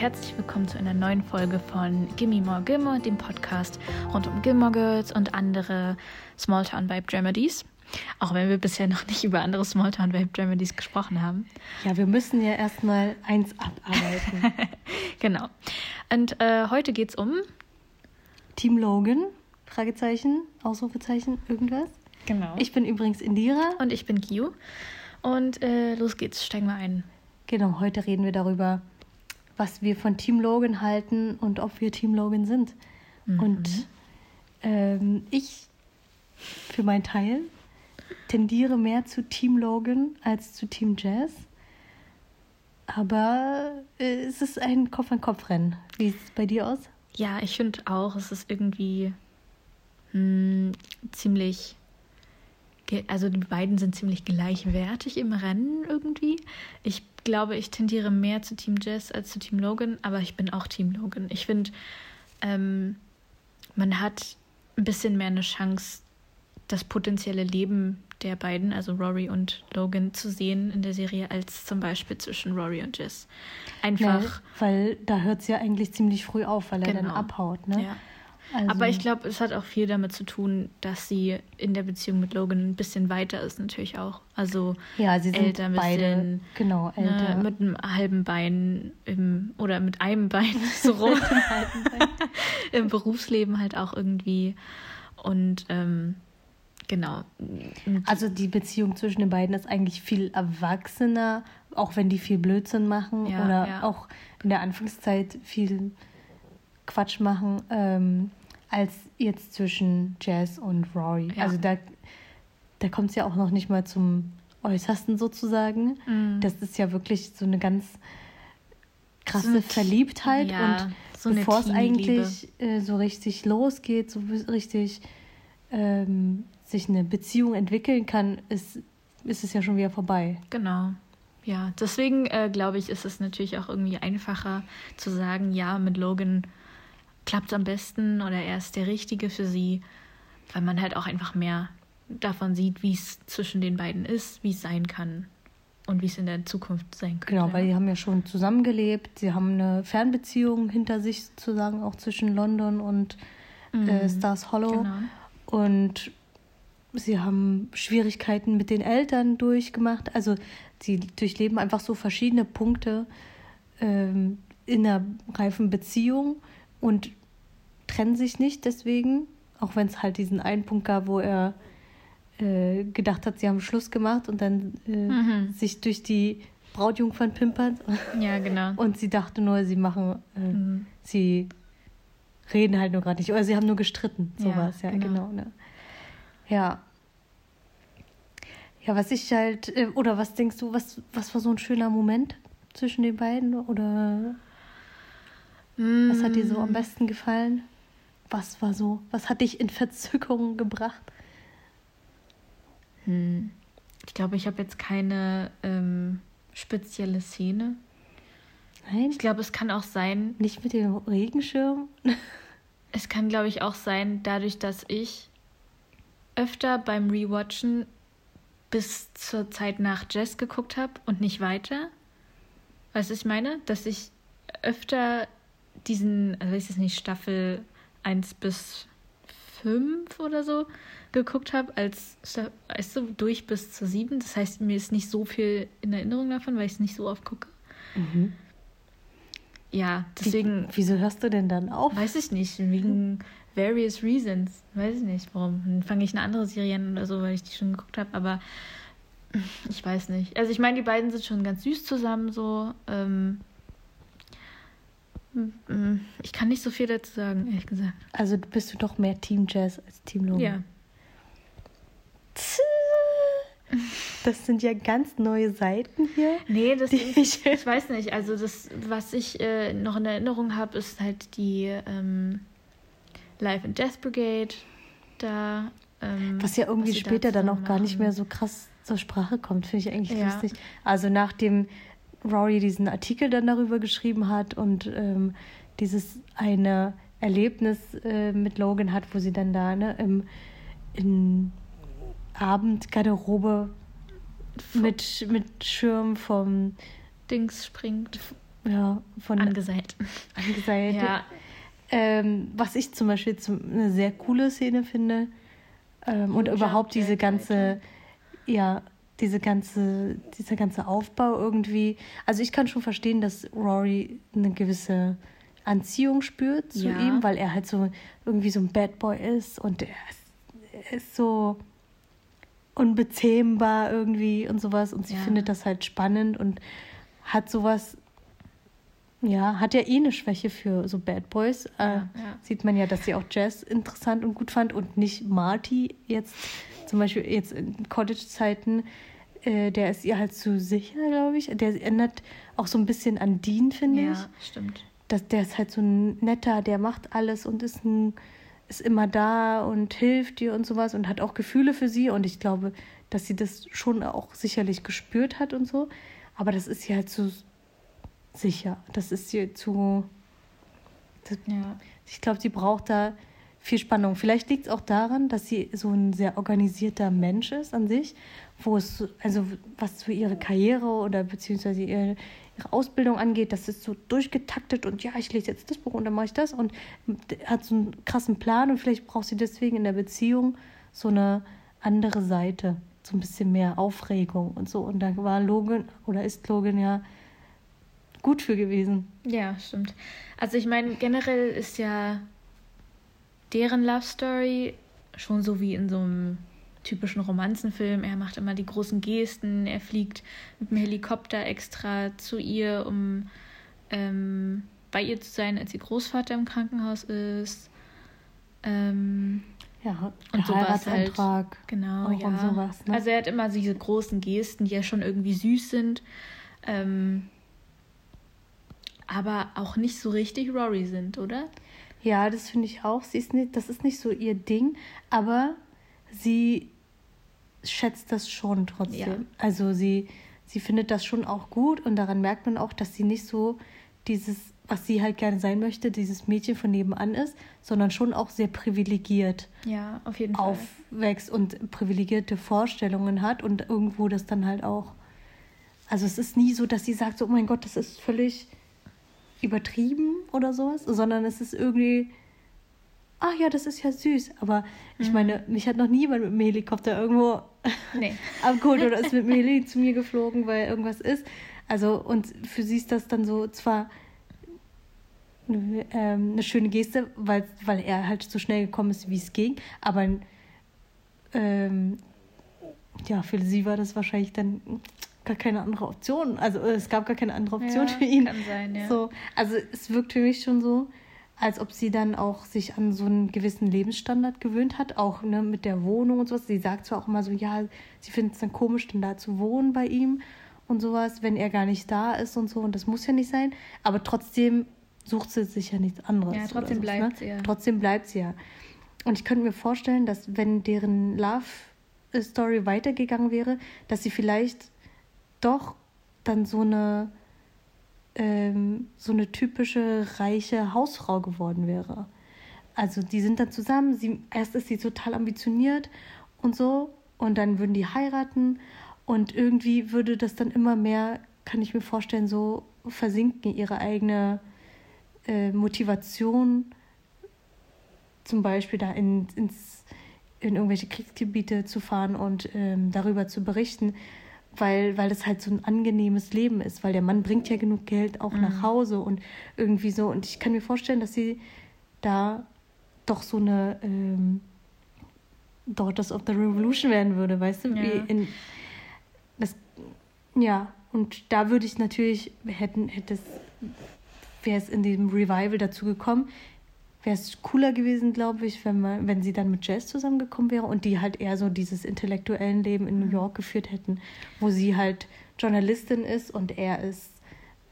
herzlich willkommen zu einer neuen Folge von Gimme More Gilmore, dem Podcast rund um Gilmore Girls und andere Smalltown Vibe Dramedies. Auch wenn wir bisher noch nicht über andere Smalltown Vibe Dramedies gesprochen haben. Ja, wir müssen ja erstmal eins abarbeiten. genau. Und äh, heute geht es um Team Logan, Fragezeichen, Ausrufezeichen, irgendwas. Genau. Ich bin übrigens Indira. Und ich bin Gio. Und äh, los geht's, steigen wir ein. Genau, heute reden wir darüber, was wir von Team Logan halten und ob wir Team Logan sind. Mhm. Und ähm, ich, für meinen Teil, tendiere mehr zu Team Logan als zu Team Jazz. Aber äh, es ist ein Kopf-an-Kopf-Rennen. Wie sieht es bei dir aus? Ja, ich finde auch, es ist irgendwie mh, ziemlich. ge- Also die beiden sind ziemlich gleichwertig im Rennen irgendwie. Ich glaube, ich tendiere mehr zu Team Jazz als zu Team Logan, aber ich bin auch Team Logan. Ich finde, ähm, man hat ein bisschen mehr eine Chance, das potenzielle Leben der beiden, also Rory und Logan, zu sehen in der Serie, als zum Beispiel zwischen Rory und Jess. Einfach. Ja, weil da hört es ja eigentlich ziemlich früh auf, weil er dann Genau. abhaut. Ne? Ja. Also, Aber ich glaube, es hat auch viel damit zu tun, dass sie in der Beziehung mit Logan ein bisschen weiter ist, natürlich auch. Also ja, sie sind älter, ein beide, bisschen, genau, älter. ne, mit einem halben Bein im, oder mit einem Bein so rum im Berufsleben halt auch irgendwie. Und ähm, genau. Also die Beziehung zwischen den beiden ist eigentlich viel erwachsener, auch wenn die viel Blödsinn machen Ja, oder ja. auch in der Anfangszeit viel Quatsch machen, ähm, als jetzt zwischen Jazz und Rory. Ja. Also da, da kommt es ja auch noch nicht mal zum Äußersten sozusagen. Mhm. Das ist ja wirklich so eine ganz krasse So Verliebtheit ja, und so bevor es eigentlich äh, so richtig losgeht, so richtig ähm, sich eine Beziehung entwickeln kann, ist, ist es ja schon wieder vorbei. Genau. Ja, deswegen äh, glaube ich, ist es natürlich auch irgendwie einfacher zu sagen, ja, mit Logan klappt es am besten oder er ist der Richtige für sie, weil man halt auch einfach mehr davon sieht, wie es zwischen den beiden ist, wie es sein kann und wie es in der Zukunft sein könnte. Genau, weil die haben ja schon zusammengelebt, sie haben eine Fernbeziehung hinter sich sozusagen, auch zwischen London und äh, Stars Hollow. Genau. Und sie haben Schwierigkeiten mit den Eltern durchgemacht. Also sie durchleben einfach so verschiedene Punkte ähm, in einer reifen Beziehung und trennen sich nicht deswegen, auch wenn es halt diesen einen Punkt gab, wo er äh, gedacht hat, sie haben Schluss gemacht und dann äh, Mhm. sich durch die Brautjungfern pimpert. Ja, genau. Und sie dachte nur, sie machen, äh, Mhm. sie reden halt nur gerade nicht. Oder sie haben nur gestritten. Ja, Sowas, ja, genau. genau. ne? Ja. Ja, was ich halt, äh, oder was denkst du, was, was war so ein schöner Moment zwischen den beiden? Oder was hat dir so Mm. am besten gefallen? Was war so, was hat dich in Verzückung gebracht? Hm. Ich glaube, ich habe jetzt keine ähm, spezielle Szene. Nein? Ich glaube, es kann auch sein, Nicht mit dem Regenschirm? Es kann, glaube ich, auch sein, dadurch, dass ich öfter beim Rewatchen bis zur Zeit nach Jess geguckt habe und nicht weiter. Weißt du, ich meine? Dass ich öfter diesen, also weiß ich nicht, Staffel 1 bis 5 oder so geguckt habe, als, weißt du, durch bis zur 7. Das heißt, mir ist nicht so viel in Erinnerung davon, weil ich es nicht so oft gucke. Mhm. Ja, deswegen. Wie, wieso hörst du denn dann auf? Weiß ich nicht, wegen various reasons. Weiß ich nicht, warum. Dann fange ich eine andere Serie an oder so, weil ich die schon geguckt habe, aber ich weiß nicht. Also ich meine, die beiden sind schon ganz süß zusammen so. Ähm, ich kann nicht so viel dazu sagen, ehrlich gesagt. Also bist du doch mehr Team Jazz als Team Logan. Ja. Das sind ja ganz neue Seiten hier. Nee, das ist, ich- ich weiß nicht. Also das, was ich äh, noch in Erinnerung habe, ist halt die ähm, Life and Death Brigade. Da. Ähm, Was ja irgendwie was sie da später dann auch gar nicht mehr so krass zur Sprache kommt, finde ich eigentlich Ja. lustig. Also nachdem Rory diesen Artikel dann darüber geschrieben hat und ähm, dieses eine Erlebnis äh, mit Logan hat, wo sie dann da ne, im in Abendgarderobe mit, mit Schirm vom Dings springt. ja, von angesät. angesät. Ja. Ähm, was ich zum Beispiel zum, eine sehr coole Szene finde ähm, und überhaupt diese ganze, ja, diese ganze, dieser ganze Aufbau irgendwie. Also ich kann schon verstehen, dass Rory eine gewisse Anziehung spürt zu ja. ihm, weil er halt so irgendwie so ein Bad Boy ist und er ist, er ist so unbezähmbar irgendwie und sowas und sie ja. findet das halt spannend und hat sowas ja, hat ja eh eine Schwäche für so Bad Boys. Äh, ja, ja. Sieht man ja, dass sie auch Jazz interessant und gut fand und nicht Marty jetzt zum Beispiel jetzt in College-Zeiten. Äh, der ist ihr halt zu sicher, glaube ich. Der erinnert auch so ein bisschen an Dean, finde ja, ich. Ja, stimmt. Das, der ist halt so ein netter, der macht alles und ist, ein, ist immer da und hilft ihr und sowas und hat auch Gefühle für sie. Und ich glaube, dass sie das schon auch sicherlich gespürt hat und so. Aber das ist ja halt so sicher. Das ist ihr zu. Das, ja. Ich glaube, sie braucht da viel Spannung. Vielleicht liegt es auch daran, dass sie so ein sehr organisierter Mensch ist an sich, wo es, also was für ihre Karriere oder beziehungsweise ihre, ihre Ausbildung angeht, das ist so durchgetaktet und ja, ich lese jetzt das Buch und dann mache ich das und hat so einen krassen Plan und vielleicht braucht sie deswegen in der Beziehung so eine andere Seite, so ein bisschen mehr Aufregung und so. Und da war Logan oder ist Logan ja gut für gewesen. Ja, stimmt. Also ich meine, generell ist ja deren Love Story schon so wie in so einem typischen Romanzenfilm. Er macht immer die großen Gesten, er fliegt mit dem Helikopter extra zu ihr, um ähm, bei ihr zu sein, als ihr Großvater im Krankenhaus ist. Ähm, ja, und sowas halt. Genau, ja. Sowas, ne? Also er hat immer diese großen Gesten, die ja schon irgendwie süß sind. Ähm, aber auch nicht so richtig Rory sind, oder? Ja, das finde ich auch. Sie ist nicht, das ist nicht so ihr Ding, aber sie schätzt das schon trotzdem. Ja. Also sie, sie findet das schon auch gut und daran merkt man auch, dass sie nicht so dieses, was sie halt gerne sein möchte, dieses Mädchen von nebenan ist, sondern schon auch sehr privilegiert. Ja, auf jeden Fall. Aufwächst und privilegierte Vorstellungen hat und irgendwo das dann halt auch. Also es ist nie so, dass sie sagt, so, oh mein Gott, das ist völlig übertrieben oder sowas, sondern es ist irgendwie, ach ja, das ist ja süß. Aber ich mhm. meine, mich hat noch niemand mit dem Helikopter irgendwo nee. abgeholt oder ist mit dem Heli zu mir geflogen, weil irgendwas ist. Also, und für sie ist das dann so zwar eine, ähm, eine schöne Geste, weil, weil er halt so schnell gekommen ist, wie es ging, aber ähm, ja, für sie war das wahrscheinlich dann gar keine andere Option. Also äh, es gab gar keine andere Option ja, für ihn. Kann sein, ja. So, also es wirkt für mich schon so, als ob sie dann auch sich an so einen gewissen Lebensstandard gewöhnt hat, auch ne, mit der Wohnung und sowas. Sie sagt zwar auch immer so, ja, sie findet es dann komisch, dann da zu wohnen bei ihm und sowas, wenn er gar nicht da ist und so. Und das muss ja nicht sein. Aber trotzdem sucht sie sich ja nichts anderes. Ja, trotzdem so, bleibt ne? sie ja. Trotzdem bleibt sie ja. Und ich könnte mir vorstellen, dass wenn deren Love-Story weitergegangen wäre, dass sie vielleicht doch dann so eine ähm, so eine typische reiche Hausfrau geworden wäre. Also die sind dann zusammen, sie, erst ist sie total ambitioniert und so und dann würden die heiraten und irgendwie würde das dann immer mehr, kann ich mir vorstellen, so versinken, ihre eigene äh, Motivation zum Beispiel da in, ins, in irgendwelche Kriegsgebiete zu fahren und ähm, darüber zu berichten weil, weil das halt so ein angenehmes Leben ist, weil der Mann bringt ja genug Geld auch mhm. nach Hause und irgendwie so. Und ich kann mir vorstellen, dass sie da doch so eine ähm, Daughters of the Revolution werden würde, weißt du? Ja. Wie in, das, ja, und da würde ich natürlich, hätten, hätte es, wäre es in dem Revival dazu gekommen, wäre es cooler gewesen, glaube ich, wenn man, wenn sie dann mit Jazz zusammengekommen wäre und die halt eher so dieses intellektuellen Leben in New mhm. York geführt hätten, wo sie halt Journalistin ist und er ist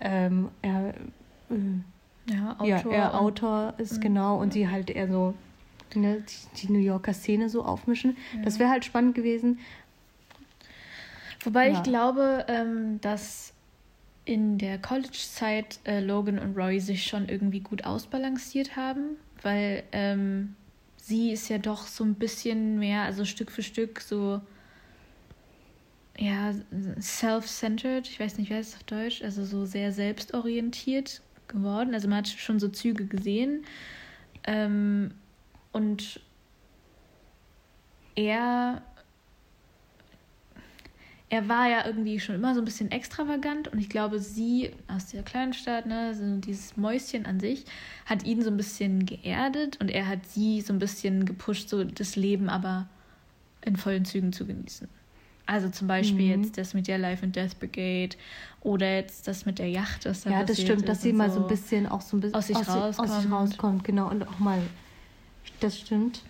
ähm, er, äh, ja, Autor, ja, er Autor ist, mhm. genau, und sie halt eher so ne, die, die New Yorker Szene so aufmischen. Ja. Das wäre halt spannend gewesen. Wobei ja. ich glaube, ähm, dass in der College-Zeit äh, Logan und Roy sich schon irgendwie gut ausbalanciert haben, weil ähm, sie ist ja doch so ein bisschen mehr, also Stück für Stück so ja, self-centered, ich weiß nicht, wie heißt es auf Deutsch, also so sehr selbstorientiert geworden. Also man hat schon so Züge gesehen. Ähm, und er, er war ja irgendwie schon immer so ein bisschen extravagant und ich glaube, sie aus der kleinen Stadt, ne, so dieses Mäuschen an sich, hat ihn so ein bisschen geerdet und er hat sie so ein bisschen gepusht, so das Leben aber in vollen Zügen zu genießen. Also zum Beispiel mhm. jetzt das mit der Life and Death Brigade oder jetzt das mit der Yacht. Was da ja, das stimmt, dass sie mal so ein bisschen auch so ein bisschen aus sich, aus, rauskommt. aus sich rauskommt. Genau, und auch mal, das stimmt.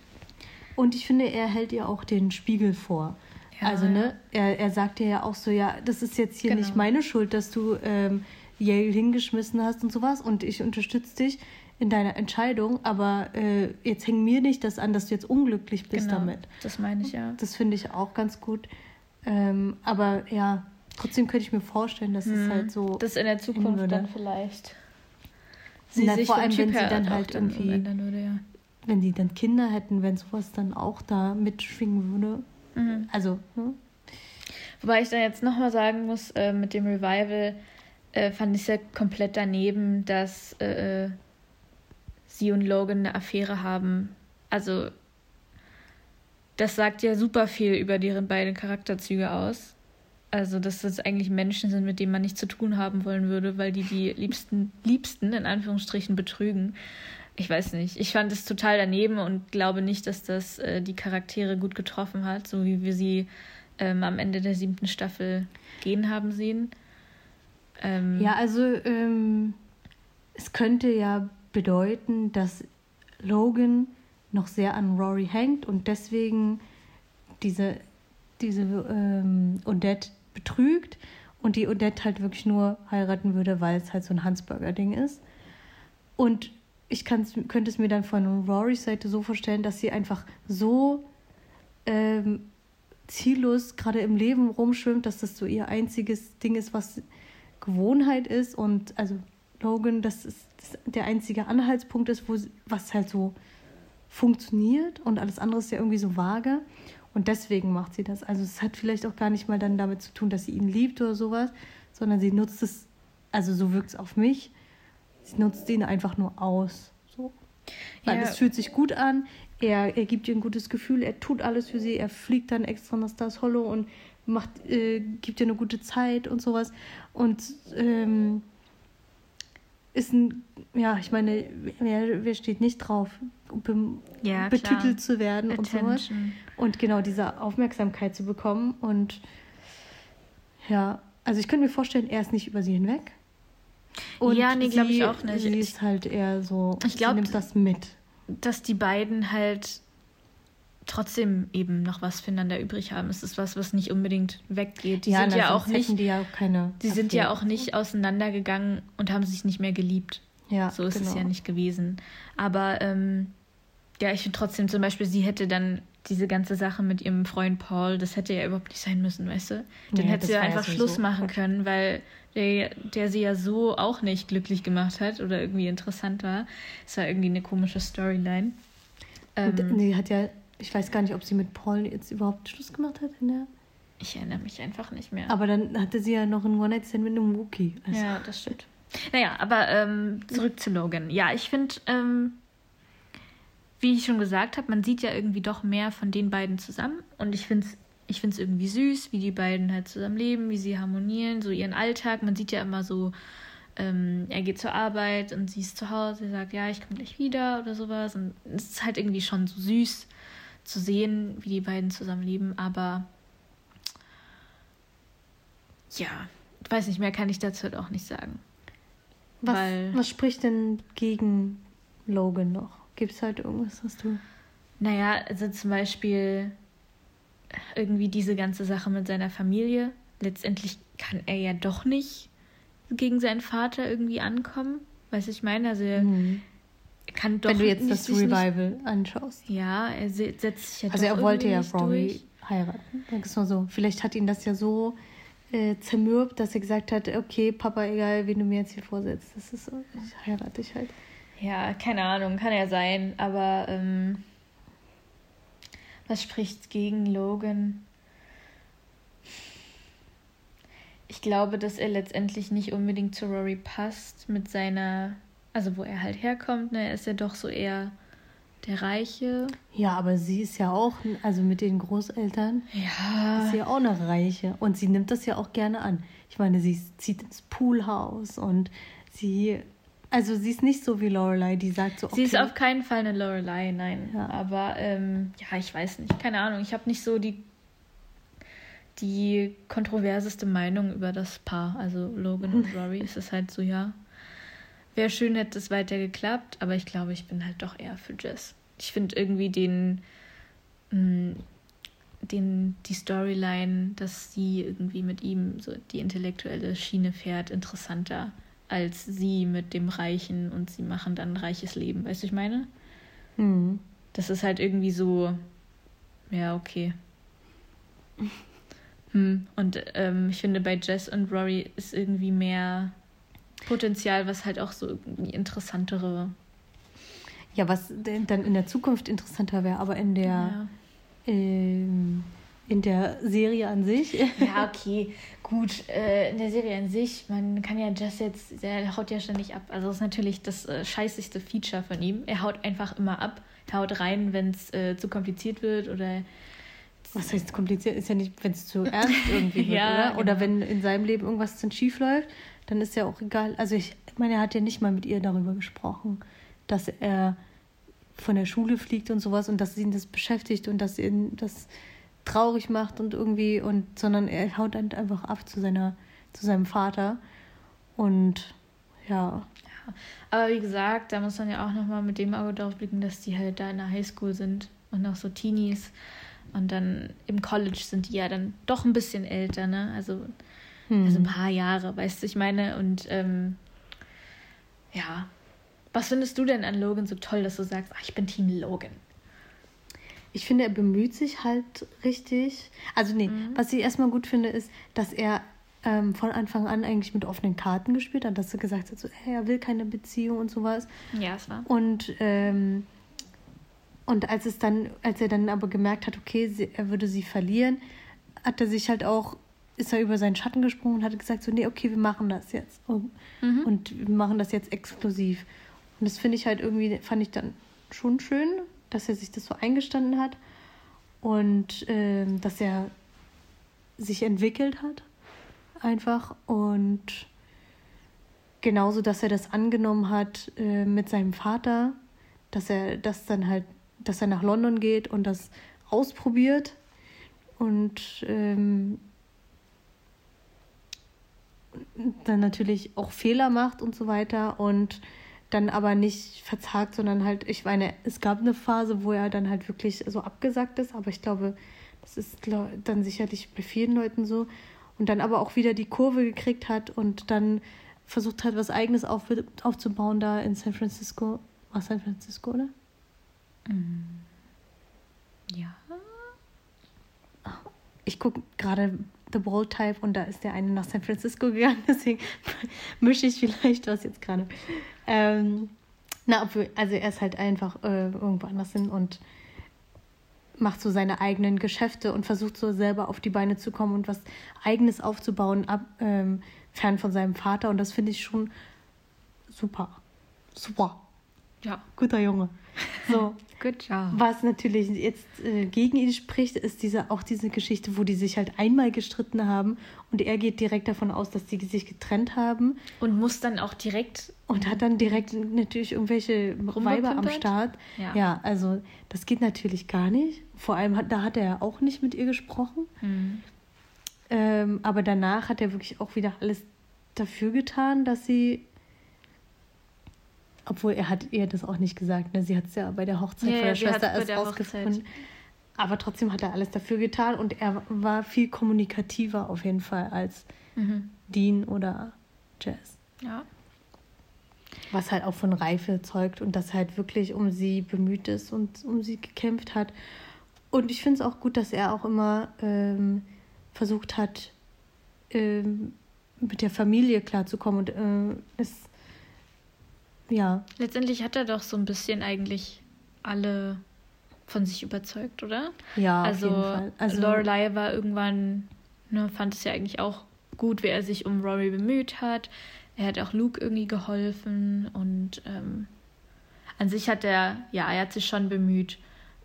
Und ich finde, er hält ihr auch den Spiegel vor. Ja, also, ne, er, er sagt ihr ja auch so, ja, das ist jetzt hier genau. nicht meine Schuld, dass du ähm, Yale hingeschmissen hast und sowas und ich unterstütze dich in deiner Entscheidung, aber äh, jetzt hängt mir nicht das an, dass du jetzt unglücklich bist genau, damit. Das meine ich ja. Das finde ich auch ganz gut. Ähm, aber ja, trotzdem könnte ich mir vorstellen, dass hm. es halt so. Das in der Zukunft dann vielleicht. Sie Na, sich vor allem, wenn sie dann halt irgendwie. Würde, ja. Wenn die dann Kinder hätten, wenn sowas dann auch da mitschwingen würde. Mhm. Also, ne? Wobei ich da jetzt nochmal sagen muss, äh, mit dem Revival äh, fand ich es ja komplett daneben, dass äh, sie und Logan eine Affäre haben. Also das sagt ja super viel über deren beiden Charakterzüge aus. Also, dass das eigentlich Menschen sind, mit denen man nichts zu tun haben wollen würde, weil die die liebsten, liebsten in Anführungsstrichen betrügen. Ich weiß nicht. Ich fand es total daneben und glaube nicht, dass das äh, die Charaktere gut getroffen hat, so wie wir sie ähm, am Ende der siebten Staffel gehen haben sehen. Ähm, ja, also ähm, es könnte ja bedeuten, dass Logan noch sehr an Rory hängt und deswegen diese, diese ähm, Odette betrügt und die Odette halt wirklich nur heiraten würde, weil es halt so ein Hansburger-Ding ist. Und ich könnte es mir dann von Rorys Seite so vorstellen, dass sie einfach so ähm, ziellos gerade im Leben rumschwimmt, dass das so ihr einziges Ding ist, was Gewohnheit ist. Und also Logan, dass es der einzige Anhaltspunkt ist, wo, was halt so funktioniert und alles andere ist ja irgendwie so vage. Und deswegen macht sie das. Also es hat vielleicht auch gar nicht mal dann damit zu tun, dass sie ihn liebt oder sowas, sondern sie nutzt es, also so wirkt es auf mich, sie nutzt ihn einfach nur aus. So. Weil ja. es fühlt sich gut an, er, er gibt ihr ein gutes Gefühl, er tut alles für sie, er fliegt dann extra nach Stars Hollow und macht, äh, gibt ihr eine gute Zeit und sowas. Und ähm, ist ein, ja, ich meine, wer, wer steht nicht drauf, be ja, betütelt klar. zu werden Attention. und sowas. Und genau diese Aufmerksamkeit zu bekommen. Und ja, also ich könnte mir vorstellen, er ist nicht über sie hinweg. Und ja, nee, glaube ich auch nicht. Sie ist halt eher so, ich glaub, sie nimmt das mit. Dass die beiden halt trotzdem eben noch was füreinander übrig haben. Es ist was, was nicht unbedingt weggeht. Die ja, sind ja auch nicht. Die, ja auch keine die sind ja auch nicht auseinandergegangen und haben sich nicht mehr geliebt. Ja, so ist genau. es ja nicht gewesen. Aber ähm, ja, ich finde trotzdem zum Beispiel, sie hätte dann diese ganze Sache mit ihrem Freund Paul, das hätte ja überhaupt nicht sein müssen, weißt du? Dann ja, hätte sie ja einfach ja Schluss machen können, weil der, der sie ja so auch nicht glücklich gemacht hat oder irgendwie interessant war. Es war irgendwie eine komische Storyline. Ähm, nee, hat ja ich weiß gar nicht, ob sie mit Paul jetzt überhaupt Schluss gemacht hat in der. Ich erinnere mich einfach nicht mehr. Aber dann hatte sie ja noch einen One-Night-Stand mit einem Wookie. Also. Ja, das stimmt. Naja, aber ähm, zurück zu Logan. Ja, ich finde, ähm, wie ich schon gesagt habe, man sieht ja irgendwie doch mehr von den beiden zusammen. Und ich finde es ich find's irgendwie süß, wie die beiden halt zusammen leben, wie sie harmonieren, so ihren Alltag. Man sieht ja immer so, ähm, er geht zur Arbeit und sie ist zu Hause, er sagt, ja, ich komme gleich wieder oder sowas. Und es ist halt irgendwie schon so süß zu sehen, wie die beiden zusammenleben, aber ja, ich weiß nicht mehr, kann ich dazu halt auch nicht sagen. Was, was spricht denn gegen Logan noch? Gibt es halt irgendwas, was du. Naja, also zum Beispiel irgendwie diese ganze Sache mit seiner Familie. Letztendlich kann er ja doch nicht gegen seinen Vater irgendwie ankommen. Weißt du, ich meine? Also mhm kann doch Wenn du jetzt das Revival nicht... anschaust. Ja, er setzt sich ja Also er wollte ja Rory heiraten. Denk es mal so. Vielleicht hat ihn das ja so äh, zermürbt, dass er gesagt hat, okay, Papa, egal, wen du mir jetzt hier vorsetzt, das ist so, ich heirate dich halt. Ja, keine Ahnung, kann ja sein, aber ähm, was spricht gegen Logan? ich glaube, dass er letztendlich nicht unbedingt zu Rory passt mit seiner, also wo er halt herkommt. Ne? Er ist ja doch so eher der Reiche. Ja, aber sie ist ja auch, also mit den Großeltern, ja. ist sie ja auch eine Reiche. Und sie nimmt das ja auch gerne an. Ich meine, sie zieht ins Poolhaus und sie, also sie ist nicht so wie Lorelei, die sagt so, okay. Sie ist auf keinen Fall eine Lorelei, nein. Ja. Aber ähm, ja, ich weiß nicht, keine Ahnung. Ich habe nicht so die die kontroverseste Meinung über das Paar, also Logan und Rory. es ist halt so, ja, wäre schön, hätte es weiter geklappt, aber ich glaube, ich bin halt doch eher für Jess. Ich finde irgendwie den, mh, mm, den, die Storyline, dass sie irgendwie mit ihm so die intellektuelle Schiene fährt, interessanter als sie mit dem Reichen und sie machen dann ein reiches Leben. Weißt du, ich meine? Mhm. Das ist halt irgendwie so, ja, okay. Hm. Und ähm, ich finde, bei Jess und Rory ist irgendwie mehr Potenzial, was halt auch so irgendwie interessantere. Ja, was dann in der Zukunft interessanter wäre, aber in der, ja. ähm, in der Serie an sich. Ja, okay, gut. Äh, in der Serie an sich, man kann ja Jess jetzt, der haut ja ständig ab. Also das ist natürlich das äh, scheißigste Feature von ihm. Er haut einfach immer ab. Er haut rein, wenn es äh, zu kompliziert wird oder was heißt kompliziert? Ist ja nicht, wenn es zu ernst irgendwie wird, ja, oder? Oder genau. wenn in seinem Leben irgendwas dann schief läuft, dann ist ja auch egal. Also ich meine, er hat ja nicht mal mit ihr darüber gesprochen, dass er von der Schule fliegt und sowas und dass ihn das beschäftigt und dass ihn das traurig macht und irgendwie und sondern er haut dann einfach ab zu seiner zu seinem Vater und ja. ja. Aber wie gesagt, da muss man ja auch nochmal mit dem Auge drauf blicken, dass die halt da in der Highschool sind und noch so Teenies und dann im College sind die ja dann doch ein bisschen älter, ne? Also, hm. also ein paar Jahre, weißt du, ich meine. Und ähm, ja. Was findest du denn an Logan so toll, dass du sagst, ach, ich bin Team Logan? Ich finde, er bemüht sich halt richtig. Also, nee, mhm. was ich erstmal gut finde, ist, dass er ähm, von Anfang an eigentlich mit offenen Karten gespielt hat, dass er gesagt hat, so, hey, er will keine Beziehung und sowas. Ja, es war. Und ähm, und als es dann, als er dann aber gemerkt hat, okay, sie, er würde sie verlieren, hat er sich halt auch, ist er über seinen Schatten gesprungen und hat gesagt, so, nee, okay, wir machen das jetzt. Und, mhm. und wir machen das jetzt exklusiv. Und das finde ich halt irgendwie, fand ich dann schon schön, dass er sich das so eingestanden hat und äh, dass er sich entwickelt hat. Einfach. Und genauso, dass er das angenommen hat äh, mit seinem Vater, dass er das dann halt dass er nach London geht und das ausprobiert und ähm, dann natürlich auch Fehler macht und so weiter und dann aber nicht verzagt, sondern halt, ich meine, es gab eine Phase, wo er dann halt wirklich so abgesagt ist, aber ich glaube, das ist dann sicherlich bei vielen Leuten so und dann aber auch wieder die Kurve gekriegt hat und dann versucht hat, was Eigenes auf, aufzubauen da in San Francisco. War San Francisco, oder? Mhm. Ja. Ich gucke gerade The Bold Type und da ist der eine nach San Francisco gegangen, deswegen mische ich vielleicht was jetzt gerade. Ähm, na, obwohl, also er ist halt einfach äh, irgendwo anders hin und macht so seine eigenen Geschäfte und versucht so selber auf die Beine zu kommen und was Eigenes aufzubauen, ab, ähm, fern von seinem Vater. Und das finde ich schon super. Super. Ja. Guter Junge. So. Good job. Was natürlich jetzt äh, gegen ihn spricht, ist diese, auch diese Geschichte, wo die sich halt einmal gestritten haben und er geht direkt davon aus, dass die sich getrennt haben. Und muss dann auch direkt. Und hat dann direkt natürlich irgendwelche Weiber am Start. Ja. ja, also das geht natürlich gar nicht. Vor allem, hat, da hat er auch nicht mit ihr gesprochen. Mhm. Ähm, aber danach hat er wirklich auch wieder alles dafür getan, dass sie obwohl er hat ihr das auch nicht gesagt. Ne? Sie hat es ja bei der Hochzeit ja, von der Schwester erst rausgefunden. Aber trotzdem hat er alles dafür getan und er war viel kommunikativer auf jeden Fall als mhm. Dean oder Jazz. Ja. Was halt auch von Reife zeugt und dass er halt wirklich um sie bemüht ist und um sie gekämpft hat. Und ich finde es auch gut, dass er auch immer ähm, versucht hat, ähm, mit der Familie klarzukommen und äh, es ja. Letztendlich hat er doch so ein bisschen eigentlich alle von sich überzeugt, oder? Ja, also, auf jeden Fall. Also Lorelei war irgendwann, ne, fand es ja eigentlich auch gut, wie er sich um Rory bemüht hat. Er hat auch Luke irgendwie geholfen und ähm, an sich hat er, ja, er hat sich schon bemüht,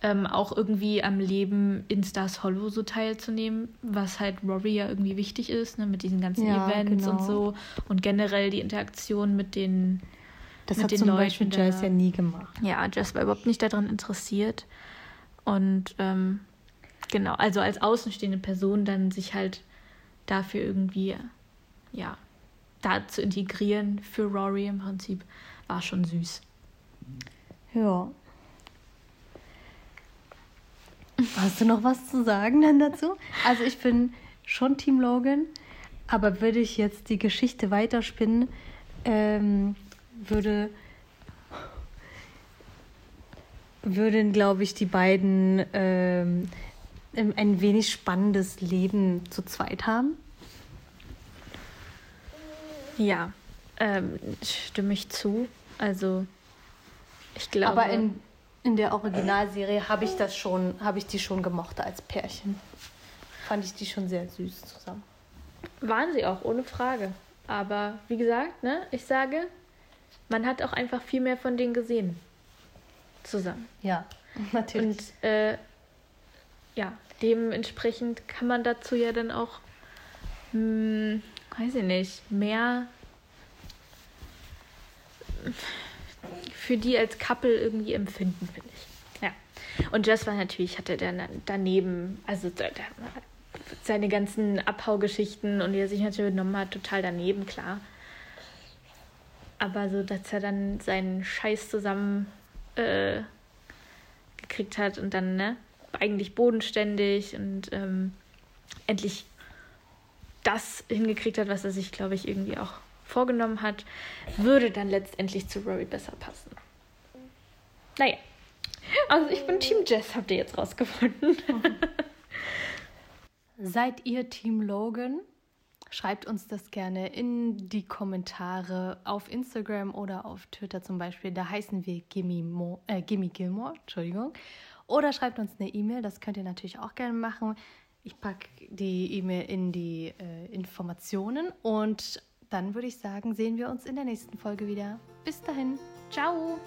ähm, auch irgendwie am Leben in Stars Hollow so teilzunehmen, was halt Rory ja irgendwie wichtig ist, ne, mit diesen ganzen ja, Events genau. und so und generell die Interaktion mit den das mit hat den zum Leuten Beispiel Jess ja nie gemacht. Ja, Jess war überhaupt nicht daran interessiert und ähm, genau, also als außenstehende Person dann sich halt dafür irgendwie, ja, da zu integrieren für Rory im Prinzip, war schon süß. Ja. Hast du noch was zu sagen dann dazu? Also ich bin schon Team Logan, aber würde ich jetzt die Geschichte weiterspinnen, ähm, würde würden, glaube ich, die beiden ähm, ein wenig spannendes Leben zu zweit haben. Ja, ähm, stimme ich zu. Also, ich glaube. Aber in, in der Originalserie habe ich das schon, habe ich die schon gemocht als Pärchen. Fand ich die schon sehr süß zusammen. Waren sie auch, ohne Frage. Aber wie gesagt, ne, ich sage, man hat auch einfach viel mehr von denen gesehen. Zusammen. Ja, natürlich. Und äh, ja, dementsprechend kann man dazu ja dann auch, hm, weiß ich nicht, mehr für die als Couple irgendwie empfinden, finde ich. Ja. Und Jess war natürlich, hatte dann daneben, also seine ganzen Abhaugeschichten und wie er sich natürlich genommen hat, total daneben, klar. Aber so, dass er dann seinen Scheiß zusammen äh, gekriegt hat und dann, ne, eigentlich bodenständig und ähm, endlich das hingekriegt hat, was er sich, glaube ich, irgendwie auch vorgenommen hat, würde dann letztendlich zu Rory besser passen. Naja. Also ich bin Team Jess, habt ihr jetzt rausgefunden. Seid ihr Team Logan? Schreibt uns das gerne in die Kommentare auf Instagram oder auf Twitter zum Beispiel. Da heißen wir Gimme, Mo, äh, Gimme Gilmore. Entschuldigung. Oder schreibt uns eine E-Mail, das könnt ihr natürlich auch gerne machen. Ich packe die E-Mail in die äh, Informationen und dann würde ich sagen, sehen wir uns in der nächsten Folge wieder. Bis dahin, ciao!